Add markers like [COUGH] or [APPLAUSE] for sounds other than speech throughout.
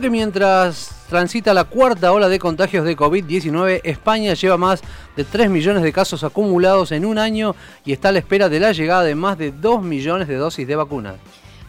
Mientras transita la cuarta ola de contagios de COVID-19, España lleva más de 3 millones de casos acumulados en un año y está a la espera de la llegada de más de 2 millones de dosis de vacunas.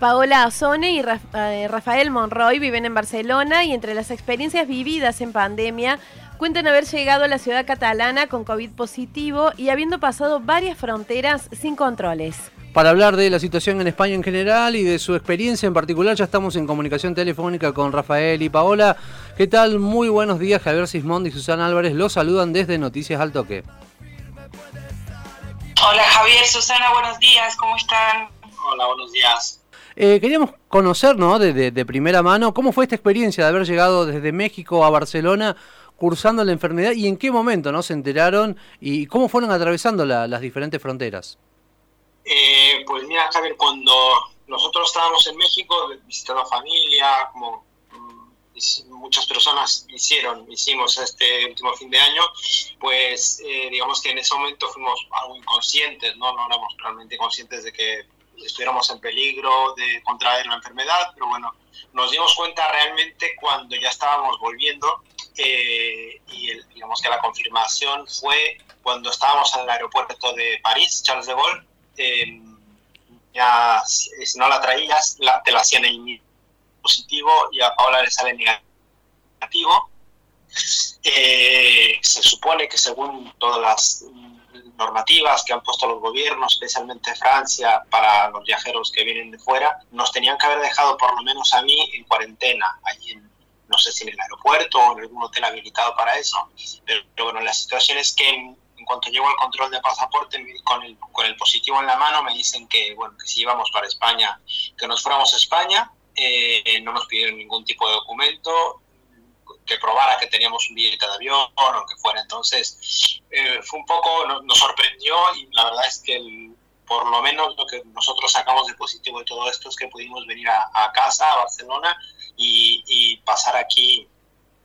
Paola Azone y eh, Rafael Monroy viven en Barcelona y entre las experiencias vividas en pandemia cuentan haber llegado a la ciudad catalana con COVID positivo y habiendo pasado varias fronteras sin controles. Para hablar de la situación en España en general y de su experiencia en particular, ya estamos en comunicación telefónica con Rafael y Paola. ¿Qué tal? Muy buenos días, Javier Sismondi y Susana Álvarez los saludan desde Noticias al Toque. Hola Javier, Susana, buenos días, ¿cómo están? Hola, buenos días. Eh, queríamos conocer, ¿no? De, de, primera mano, ¿cómo fue esta experiencia de haber llegado desde México a Barcelona cursando la enfermedad y en qué momento, ¿no? Se enteraron y cómo fueron atravesando las diferentes fronteras. Eh, pues mira, Javier, cuando nosotros estábamos en México visitando a familia, como mm, muchas personas hicieron, hicimos este último fin de año, pues eh, digamos que en ese momento fuimos algo inconscientes, ¿no? no éramos realmente conscientes de que estuviéramos en peligro de contraer la enfermedad, pero bueno, nos dimos cuenta realmente cuando ya estábamos volviendo eh, y digamos que la confirmación fue cuando estábamos en el aeropuerto de París, Charles de Gaulle, eh, ya si no la traías, la, te la hacían en positivo y a Paola le sale negativo. Eh, se supone que según todas las normativas que han puesto los gobiernos, especialmente Francia, para los viajeros que vienen de fuera, nos tenían que haber dejado por lo menos a mí en cuarentena, allí en, no sé si en el aeropuerto o en algún hotel habilitado para eso. Pero, pero bueno, la situación es que cuanto llego al control de pasaporte con el, con el positivo en la mano me dicen que, bueno, que si íbamos para España, que nos fuéramos a España, eh, no nos pidieron ningún tipo de documento que probara que teníamos un billete de avión o que fuera. Entonces, eh, fue un poco, nos, sorprendió y la verdad es que por lo menos lo que nosotros sacamos de positivo de todo esto es que pudimos venir a, casa, a Barcelona, y pasar aquí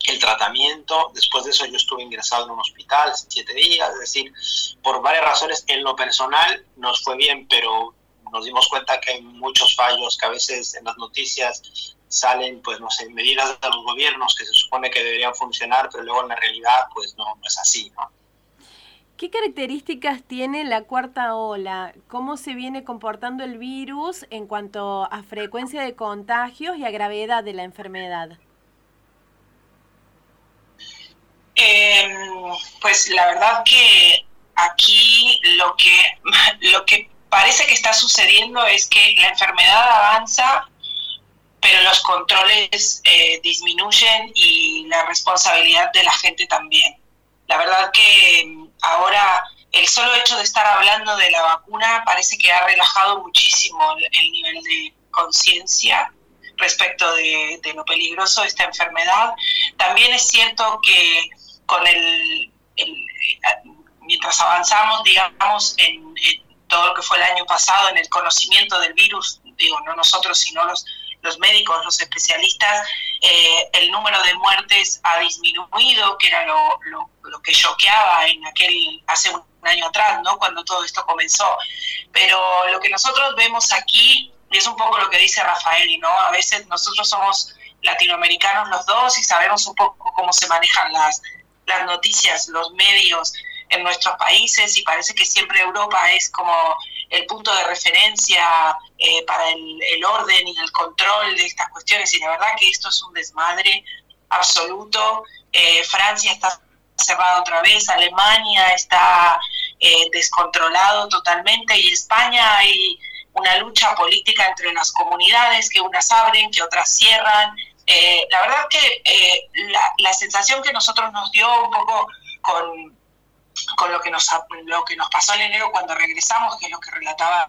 el tratamiento. Después de eso yo estuve ingresado en un hospital siete días, es decir, por varias razones en lo personal nos fue bien, pero nos dimos cuenta que hay muchos fallos que a veces en las noticias salen, pues no sé, medidas de los gobiernos que se supone que deberían funcionar, pero luego en la realidad pues no, es así, ¿no? ¿Qué características tiene la cuarta ola? ¿Cómo se viene comportando el virus en cuanto a frecuencia de contagios y a gravedad de la enfermedad? Em, pues la verdad que aquí lo que, [LAUGHS] lo que parece que está sucediendo es que la enfermedad avanza, pero los controles eh, disminuyen y la responsabilidad de la gente también. La verdad que em, ahora el solo hecho de estar hablando de la vacuna parece que ha relajado muchísimo el, nivel de conciencia respecto de, de, lo peligroso de esta enfermedad. También es cierto que con el, mientras avanzamos, digamos, en, todo lo que fue el año pasado, en el conocimiento del virus, digo, no nosotros, sino los, los médicos, los especialistas, eh, el número de muertes ha disminuido, que era lo, lo, que choqueaba en aquel, hace un año atrás, ¿no? Cuando todo esto comenzó. Pero lo que nosotros vemos aquí, y es un poco lo que dice Rafael, ¿no? A veces nosotros somos latinoamericanos los dos y sabemos un poco cómo se manejan las, las noticias, los medios en nuestros países y parece que siempre Europa es como el punto de referencia eh, para el, orden y el control de estas cuestiones y la verdad que esto es un desmadre absoluto. Eh, Francia está cerrada otra vez, Alemania está eh, descontrolado totalmente y España hay una lucha política entre las comunidades que unas abren, que otras cierran eh, la verdad que eh, la, sensación que nosotros nos dio un poco con, con lo, que nos, lo que nos pasó en enero cuando regresamos, que es lo que relataba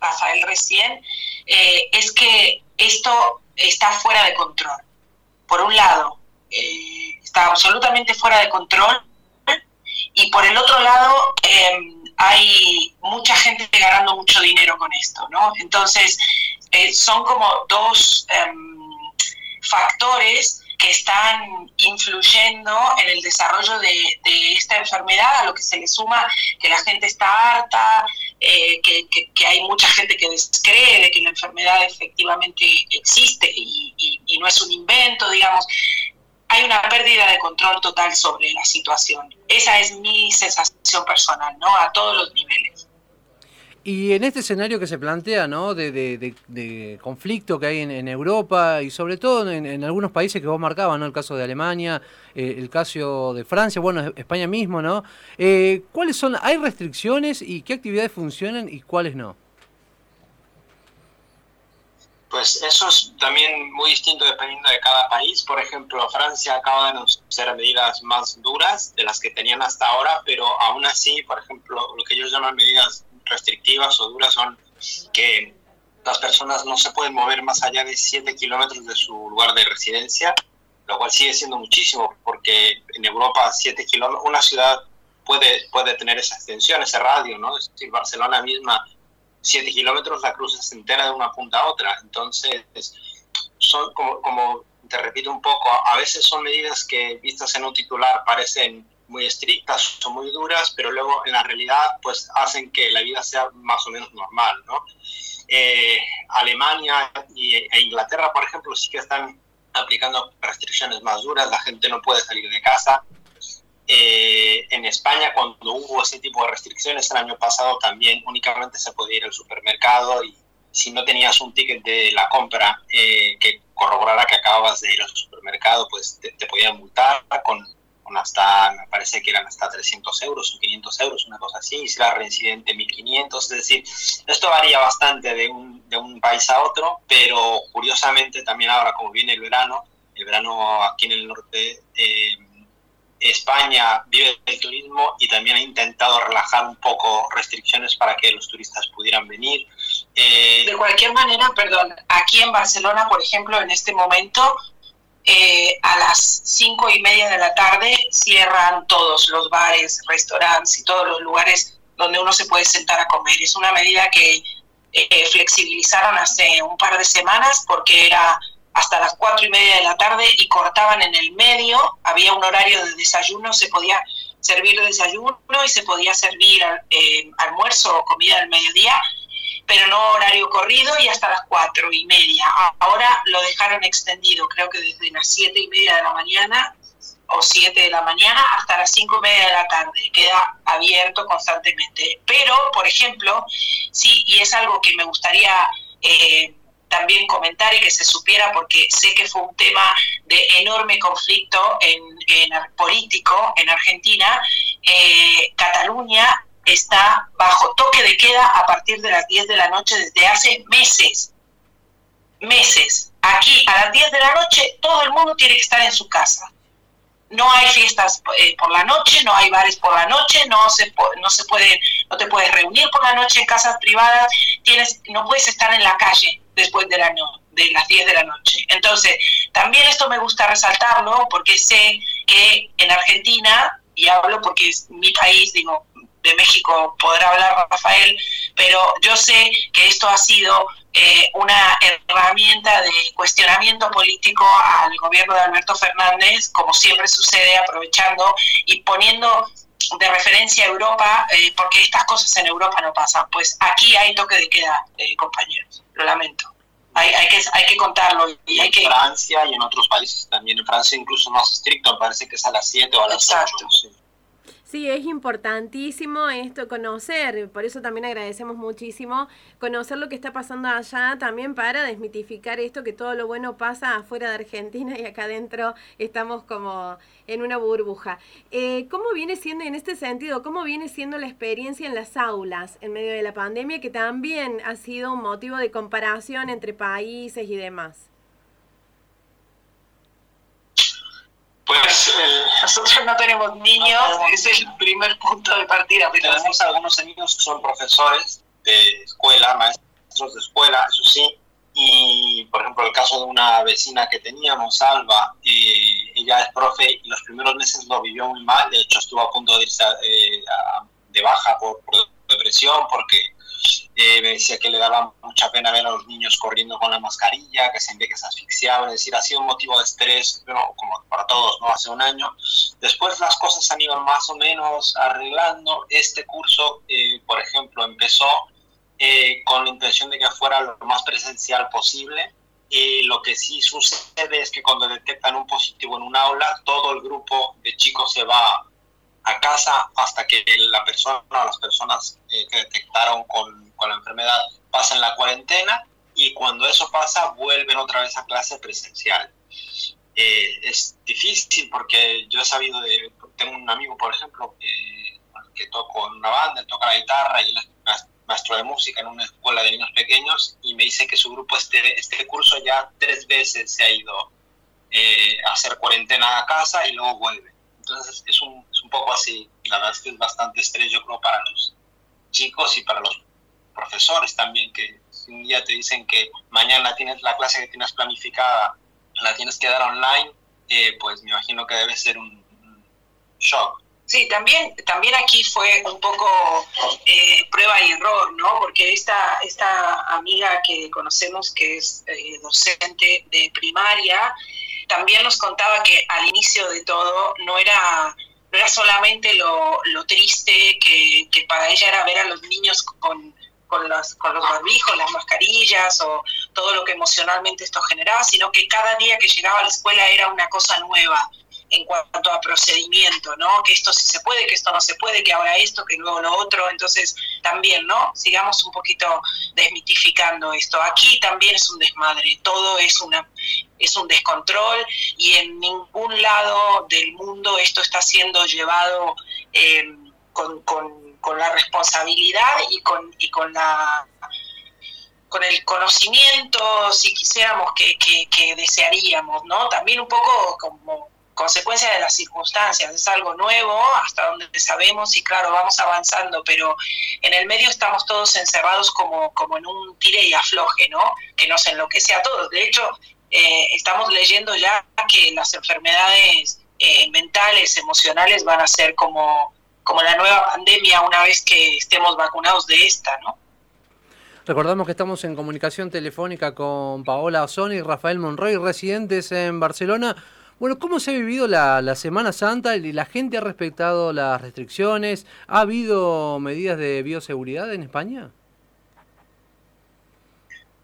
Rafael recién, eh, es que esto está fuera de control. Por un lado, está absolutamente fuera de control y por el otro lado em, hay mucha gente ganando mucho dinero con esto, ¿no? Entonces, son como dos em, factores que están influyendo en el desarrollo de, esta enfermedad, a lo que se le suma que la gente está harta, eh, que, hay mucha gente que descree de que la enfermedad efectivamente existe y, y no es un invento, digamos. Hay una pérdida de control total sobre la situación. Esa es mi sensación personal, ¿no? A todos los niveles. Y en este escenario que se plantea, ¿no? De, conflicto que hay en, Europa y sobre todo en, algunos países que vos marcabas, ¿no? El caso de Alemania, eh, el caso de Francia, bueno, España mismo, ¿no? Eh, ¿Cuáles son? ¿Hay restricciones y qué actividades funcionan y cuáles no? Pues eso es también muy distinto dependiendo de cada país. Por ejemplo, Francia acaba de anunciar medidas más duras de las que tenían hasta ahora, pero aún así, por ejemplo, lo que ellos llaman medidas restrictivas o duras son que las personas no se pueden mover más allá de 7 kilómetros de su lugar de residencia, lo cual sigue siendo muchísimo, porque en Europa 7 kilómetros, una ciudad puede, puede tener esa extensión, ese radio, ¿no? Es decir, Barcelona misma, 7 kilómetros, la cruz es entera de una punta a otra. Entonces, son como, como te repito un poco, a veces son medidas que vistas en un titular parecen muy estrictas o muy duras, pero luego en la realidad pues hacen que la vida sea más o menos normal, ¿no? Eh, Alemania e Inglaterra, por ejemplo, sí que están aplicando restricciones más duras, la gente no puede salir de casa. Eh, en España, cuando hubo ese tipo de restricciones el año pasado, también únicamente se podía ir al supermercado y si no tenías un ticket de la compra eh, que corroborara que acababas de ir al supermercado, pues te, te podían multar con hasta, me parece que eran hasta 300 euros o 500 euros, una cosa así, y si era reincidente 1500, es decir, esto varía bastante de un, de un país a otro, pero curiosamente también ahora como viene el verano, el verano aquí en el norte, eh, España vive del turismo y también ha intentado relajar un poco restricciones para que los turistas pudieran venir. Eh, de cualquier manera, perdón, aquí en Barcelona, por ejemplo, en este momento eh, a las cinco y media de la tarde cierran todos los bares, restaurantes y todos los lugares donde uno se puede sentar a comer. Es una medida que eh, flexibilizaron hace un par de semanas porque era hasta las cuatro y media de la tarde y cortaban en el medio, había un horario de desayuno, se podía servir desayuno y se podía servir eh, almuerzo o comida del mediodía pero no horario corrido y hasta las cuatro y media. Ahora lo dejaron extendido, creo que desde las siete y media de la mañana o siete de la mañana hasta las cinco y media de la tarde. Queda abierto constantemente. Pero, por ejemplo, sí, y es algo que me gustaría eh, también comentar y que se supiera porque sé que fue un tema de enorme conflicto en, político en Argentina. Eh, Cataluña está bajo toque de queda a partir de las 10 de la noche desde hace meses. Meses. Aquí a las 10 de la noche todo el mundo tiene que estar en su casa. No hay fiestas eh, por la noche, no hay bares por la noche, no se no se puede no te puedes reunir por la noche en casas privadas, tienes no puedes estar en la calle después de la de las 10 de la noche. Entonces, también esto me gusta resaltarlo porque sé que en Argentina y hablo porque es mi país, digo, de México podrá hablar Rafael, pero yo sé que esto ha sido eh, una herramienta de cuestionamiento político al gobierno de Alberto Fernández, como siempre sucede, aprovechando y poniendo de referencia a Europa, eh, porque estas cosas en Europa no pasan. Pues aquí hay toque de queda, eh, compañeros, lo lamento. Hay, hay, que, hay que contarlo. Y hay en Francia y en otros países también. En Francia incluso más estricto, parece que es a las 7 o a las 8. Sí, es importantísimo esto, conocer, por eso también agradecemos muchísimo conocer lo que está pasando allá también para desmitificar esto, que todo lo bueno pasa afuera de Argentina y acá adentro estamos como en una burbuja. Eh, ¿Cómo viene siendo en este sentido, cómo viene siendo la experiencia en las aulas en medio de la pandemia, que también ha sido un motivo de comparación entre países y demás? Pues nosotros no tenemos niños, es el primer punto de partida. Pero tenemos algunos amigos que son profesores de escuela, maestros de escuela, eso sí. Y, por ejemplo, el caso de una vecina que teníamos, Alba, eh, ella es profe y los primeros meses lo vivió muy mal. De hecho, estuvo a punto de irse eh, de baja por, por depresión porque eh, me decía que le daba mucha pena ver a los niños corriendo con la mascarilla, que sentía que se asfixiaban, es decir, ha sido un motivo de estrés, como para todos, ¿no? Hace un año. Después las cosas se han ido más o menos arreglando. Este curso, eh, por ejemplo, empezó eh, con la intención de que fuera lo más presencial posible. Lo que sí sucede es que cuando detectan un positivo en un aula, todo el grupo de chicos se va a casa hasta que la persona o las personas eh, que detectaron con, con, la enfermedad pasan la cuarentena y cuando eso pasa vuelven otra vez a clase presencial. Eh, es difícil porque yo he sabido de, tengo un amigo por ejemplo que, que toco en una banda, toca la guitarra y es maestro de música en una escuela de niños pequeños y me dice que su grupo este, este curso ya tres veces se ha ido eh, a hacer cuarentena a casa y luego vuelve. Entonces es un, es un poco así, la verdad es que es bastante estrés yo creo para los chicos y para los profesores también, que si un día te dicen que mañana tienes la clase que tienes planificada, la tienes que dar online, eh, pues me imagino que debe ser un, shock. Sí, también, también aquí fue un poco eh, prueba y error, ¿no? Porque esta, esta amiga que conocemos que es eh, docente de primaria, también nos contaba que al inicio de todo no era, no era solamente lo, lo triste que, que para ella era ver a los niños con con, las, con los barbijos, las mascarillas o todo lo que emocionalmente esto generaba, sino que cada día que llegaba a la escuela era una cosa nueva en cuanto a procedimiento, ¿no? Que esto sí se puede, que esto no se puede, que ahora esto, que luego lo otro. Entonces, también, ¿no? Sigamos un poquito desmitificando esto. Aquí también es un desmadre, todo es una es un descontrol y en ningún lado del mundo esto está siendo llevado eh, con con la responsabilidad y con, y con la con el conocimiento, si quisiéramos, que, que, desearíamos, ¿no? También un poco como consecuencia de las circunstancias, es algo nuevo, hasta donde sabemos y claro, vamos avanzando, pero en el medio estamos todos encerrados como, como en un tire y afloje, ¿no? Que nos enloquece a todos. De hecho, eh, estamos leyendo ya que las enfermedades eh, mentales, emocionales van a ser como como la nueva pandemia una vez que estemos vacunados de esta, ¿no? Recordamos que estamos en comunicación telefónica con Paola Ozoni y Rafael Monroy, residentes en Barcelona. Bueno, ¿cómo se ha vivido la, la, Semana Santa y la gente ha respetado las restricciones? ¿Ha habido medidas de bioseguridad en España?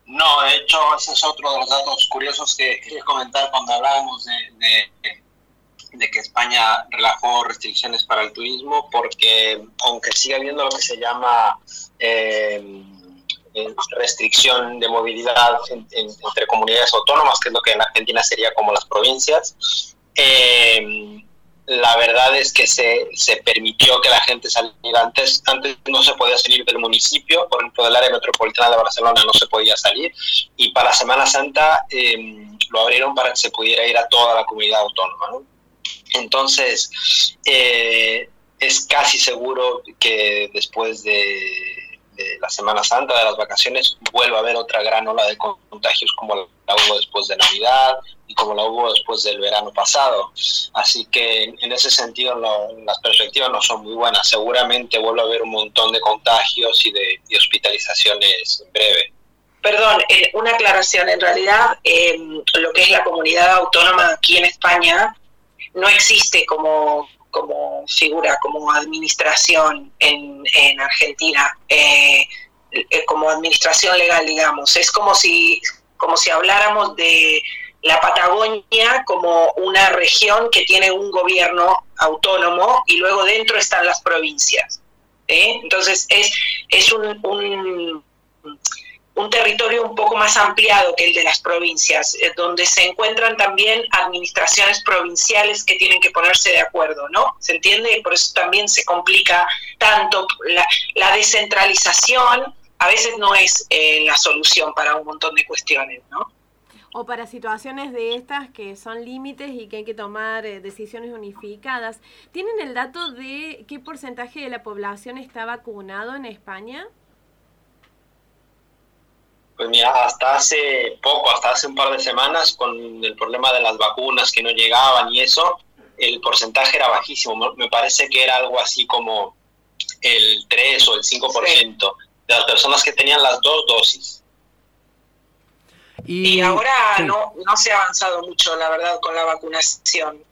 No, de hecho, ese es otro de los datos curiosos que quería comentar cuando hablábamos de de que España relajó restricciones para el turismo porque aunque sigue habiendo lo que se llama eh, restricción de movilidad entre comunidades autónomas, que es lo que en Argentina sería como las provincias, eh, la verdad es que se, se, permitió que la gente saliera antes. Antes no se podía salir del municipio, por ejemplo, del área metropolitana de Barcelona no se podía salir. Y para Semana Santa eh, lo abrieron para que se pudiera ir a toda la comunidad autónoma. ¿no? Entonces, eh, es casi seguro que después de, la Semana Santa, de las vacaciones, vuelva a haber otra gran ola de contagios como la hubo después de Navidad y como la hubo después del verano pasado. Así que en ese sentido las perspectivas no son muy buenas. Seguramente vuelva a haber un montón de contagios y de, hospitalizaciones en breve. Perdón, eh, una aclaración. En realidad, eh, lo que es la comunidad autónoma aquí en España no existe como, como figura, como administración en, en Argentina, eh, eh, como administración legal, digamos. Es como si, como si habláramos de la Patagonia como una región que tiene un gobierno autónomo y luego dentro están las provincias. ¿eh? Entonces es, es un, un un territorio un poco más ampliado que el de las provincias, eh, donde se encuentran también administraciones provinciales que tienen que ponerse de acuerdo, ¿no? ¿Se entiende? Por eso también se complica tanto la, descentralización, a veces no es eh, la solución para un montón de cuestiones, ¿no? O para situaciones de estas que son límites y que hay que tomar eh, decisiones unificadas. ¿Tienen el dato de qué porcentaje de la población está vacunado en España? Pues mira, hasta hace poco, hasta hace un par de semanas, con el problema de las vacunas que no llegaban y eso, el porcentaje era bajísimo. Me parece que era algo así como el 3 o el 5% de las personas que tenían las dos dosis. Y, ahora no, no se ha avanzado mucho, la verdad, con la vacunación.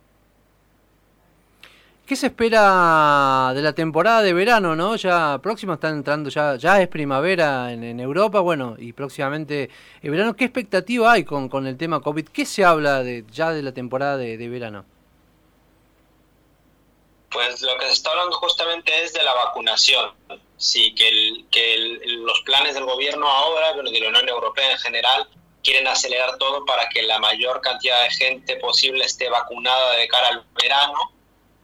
¿Qué se espera de la temporada de verano, no? Ya próxima están entrando, ya, ya es primavera en, Europa, bueno, y próximamente el verano. ¿Qué expectativa hay con, con el tema COVID? ¿Qué se habla de, ya de la temporada de, verano? Pues lo que se está hablando justamente es de la vacunación. Sí, que, el, que los planes del gobierno ahora, bueno, de la Unión Europea en general, quieren acelerar todo para que la mayor cantidad de gente posible esté vacunada de cara al verano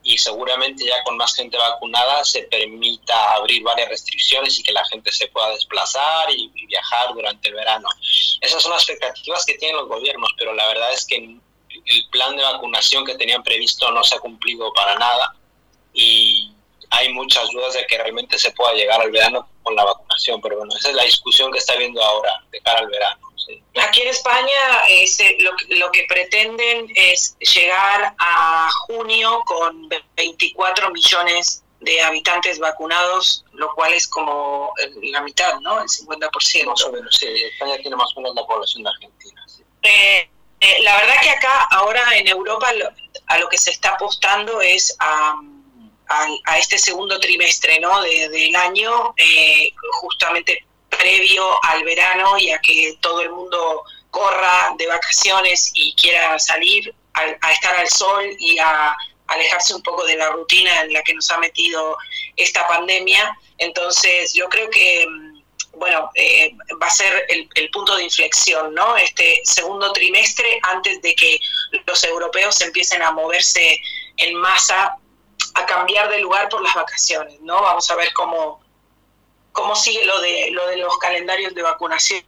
y seguramente ya con más gente vacunada se permita abrir varias restricciones y que la gente se pueda desplazar y, viajar durante el verano. Esas son las expectativas que tienen los gobiernos, pero la verdad es que el plan de vacunación que tenían previsto no se ha cumplido para nada y hay muchas dudas de que realmente se pueda llegar al verano con la vacunación, pero bueno, esa es la discusión que está habiendo ahora de cara al verano. Aquí en España este, lo, que pretenden es llegar a junio con 24 millones de habitantes vacunados, lo cual es como la mitad, ¿no? El 50%. Más o menos, sí. España tiene más o menos la población de Argentina. Eh, eh, la verdad que acá, ahora en Europa, a lo que se está apostando es a, este segundo trimestre ¿no? del año, eh, justamente previo al verano y a que todo el mundo corra de vacaciones y quiera salir a, estar al sol y a alejarse un poco de la rutina en la que nos ha metido esta pandemia. Entonces yo creo que mm, bueno, eh, va a ser el, el, punto de inflexión, ¿no? Este segundo trimestre antes de que los europeos empiecen a moverse en masa, a cambiar de lugar por las vacaciones, ¿no? Vamos a ver cómo, cómo sigue lo de, lo de los calendarios de vacunación.